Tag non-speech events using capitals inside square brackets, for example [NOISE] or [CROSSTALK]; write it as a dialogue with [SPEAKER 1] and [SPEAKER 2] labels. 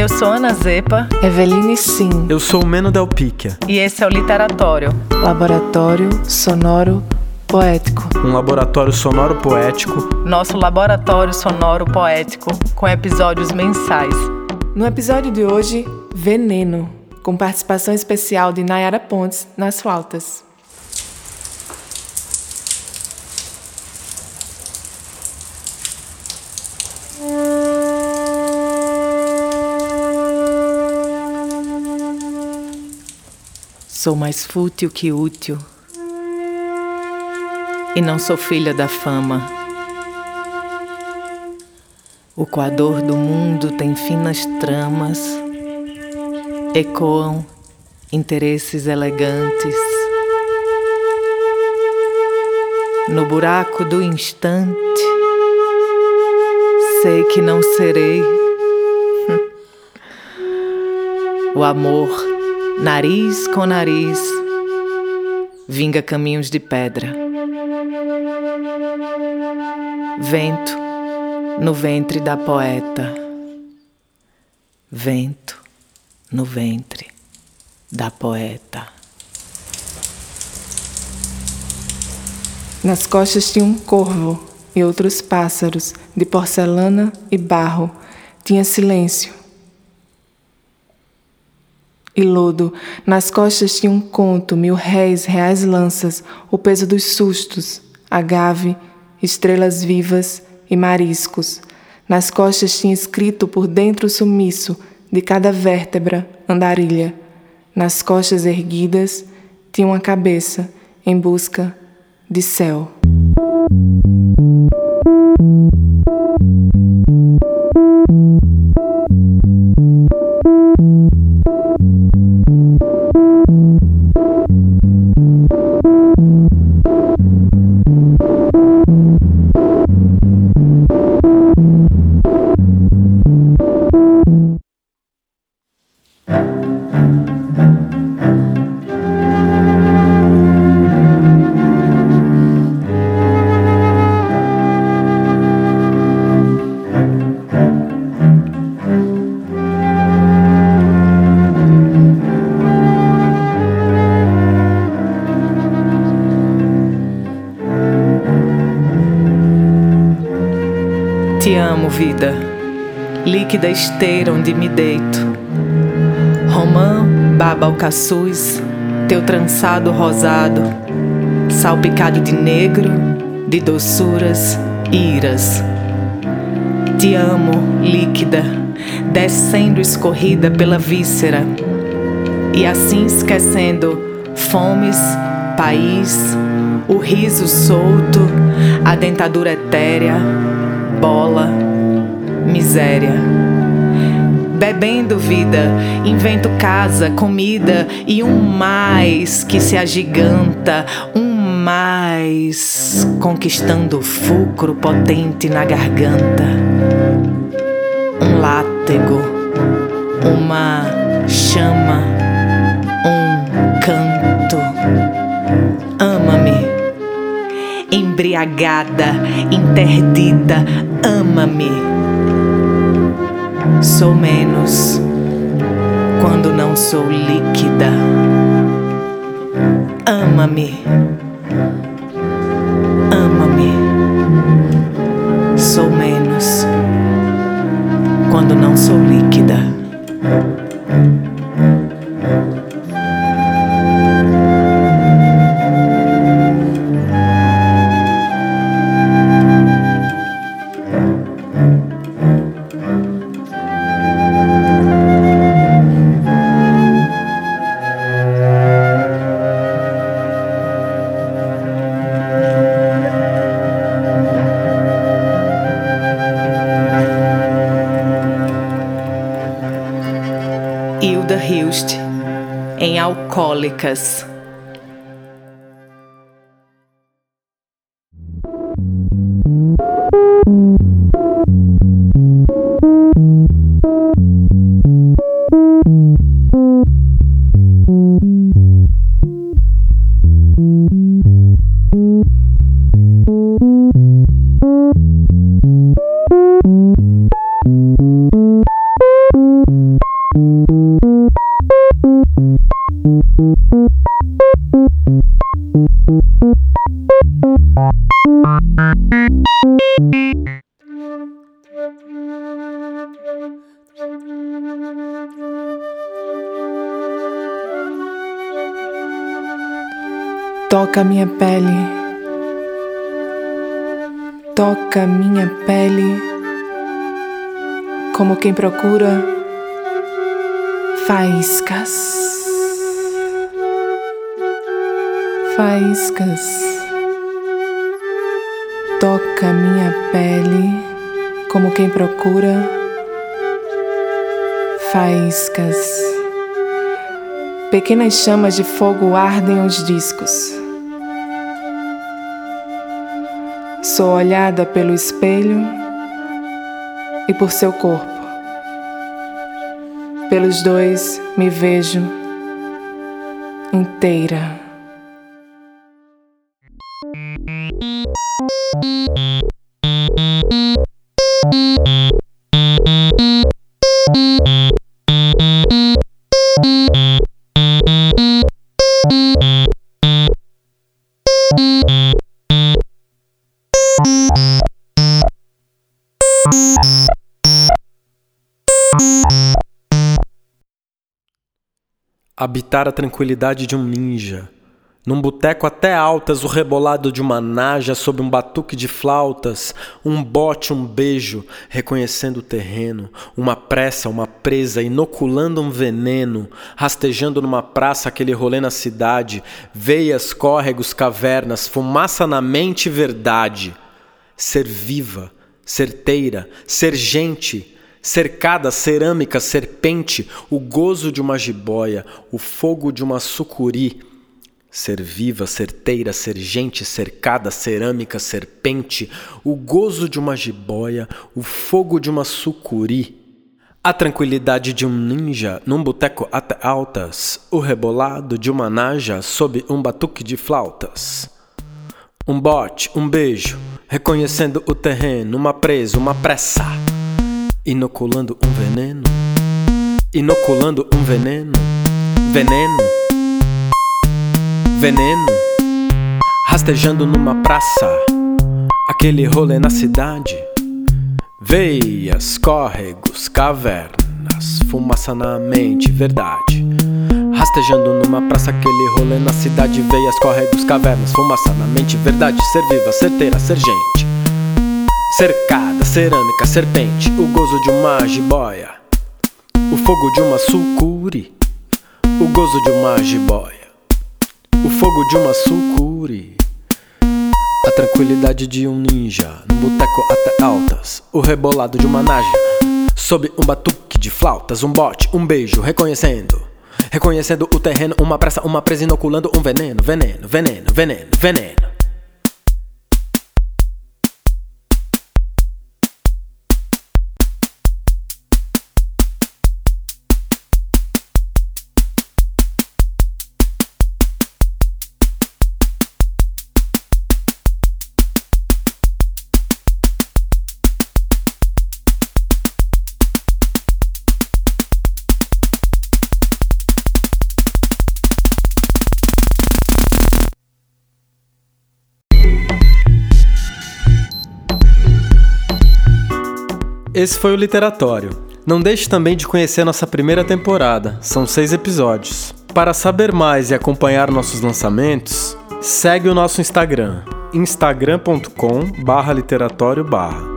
[SPEAKER 1] Eu sou Ana Zepa.
[SPEAKER 2] Eveline Sim.
[SPEAKER 3] Eu sou o Meno Del Picchia.
[SPEAKER 1] E esse é o Literatório.
[SPEAKER 2] Laboratório Sonoro Poético.
[SPEAKER 3] Um laboratório sonoro poético.
[SPEAKER 1] Nosso laboratório sonoro poético, com episódios mensais.
[SPEAKER 2] No episódio de hoje, Veneno, com participação especial de Nayara Pontes nas flautas. Sou mais fútil que útil. E não sou filha da fama. O coador do mundo tem finas tramas, ecoam interesses elegantes. No buraco do instante, sei que não serei. [LAUGHS] O amor nariz com nariz, vinga caminhos de pedra. Vento no ventre da poeta, vento no ventre da poeta. Nas costas tinha um corvo e outros pássaros de porcelana e barro. Tinha silêncio e lodo. Nas costas tinha um conto, mil réis, reais lanças, o peso dos sustos, agave, estrelas vivas e mariscos. Nas costas tinha escrito por dentro o sumiço de cada vértebra, andarilha. Nas costas erguidas tinha uma cabeça em busca de céu. Te amo, vida, líquida esteira onde me deito. Romã, baba alcaçuz, teu trançado rosado, salpicado de negro, de doçuras, iras. Te amo, líquida, descendo escorrida pela víscera, e assim esquecendo fomes, país, o riso solto, a dentadura etérea, bola, miséria. Bebendo vida, invento casa, comida e um mais que se agiganta, um mais conquistando o fulcro potente na garganta. Um látego, uma chama, um canto. Ama-me embriagada, interdita, ama-me. Sou menos quando não sou líquida. Ama-me. Ama-me. Sou menos quando não sou líquida. Hilda Hilst, em Alcoólicas. Toca minha pele, toca minha pele, como quem procura faíscas, faíscas. Toca minha pele, como quem procura faíscas. Pequenas chamas de fogo ardem os discos. Sou olhada pelo espelho e por seu corpo. Pelos dois me vejo inteira.
[SPEAKER 3] Habitar a tranquilidade de um ninja. Num boteco até altas, o rebolado de uma naja sob um batuque de flautas, um bote, um beijo, reconhecendo o terreno, uma pressa, uma presa, inoculando um veneno, rastejando numa praça aquele rolê na cidade, veias, córregos, cavernas, fumaça na mente, verdade. Ser viva, certeira, ser gente, cercada, cerâmica, serpente, o gozo de uma jiboia, o fogo de uma sucuri. Ser viva, certeira, ser gente, cercada, cerâmica, serpente, o gozo de uma jiboia, o fogo de uma sucuri. A tranquilidade de um ninja num boteco até altas, o rebolado de uma naja sob um batuque de flautas. Um bote, um beijo, reconhecendo o terreno, uma presa, uma pressa inoculando um veneno, inoculando um veneno, veneno, veneno, rastejando numa praça, aquele rolê na cidade, veias, córregos, cavernas, fumaça na mente, verdade. Rastejando numa praça, aquele rolê na cidade, veias, córregos, cavernas, fumaça na mente, verdade. Ser viva, certeira, ser gente. Cercada, cerâmica, serpente, o gozo de uma jiboia, o fogo de uma sucuri, o gozo de uma jiboia, o fogo de uma sucuri, a tranquilidade de um ninja, no boteco até altas, o rebolado de uma naja, sob um batuque de flautas, um bote, um beijo, reconhecendo. Reconhecendo o terreno, uma pressa, uma presa inoculando um veneno, veneno, veneno, veneno, veneno. Esse foi o Literatório. Não deixe também de conhecer nossa primeira temporada, são seis episódios. Para saber mais e acompanhar nossos lançamentos, segue o nosso Instagram, instagram.com/literatório.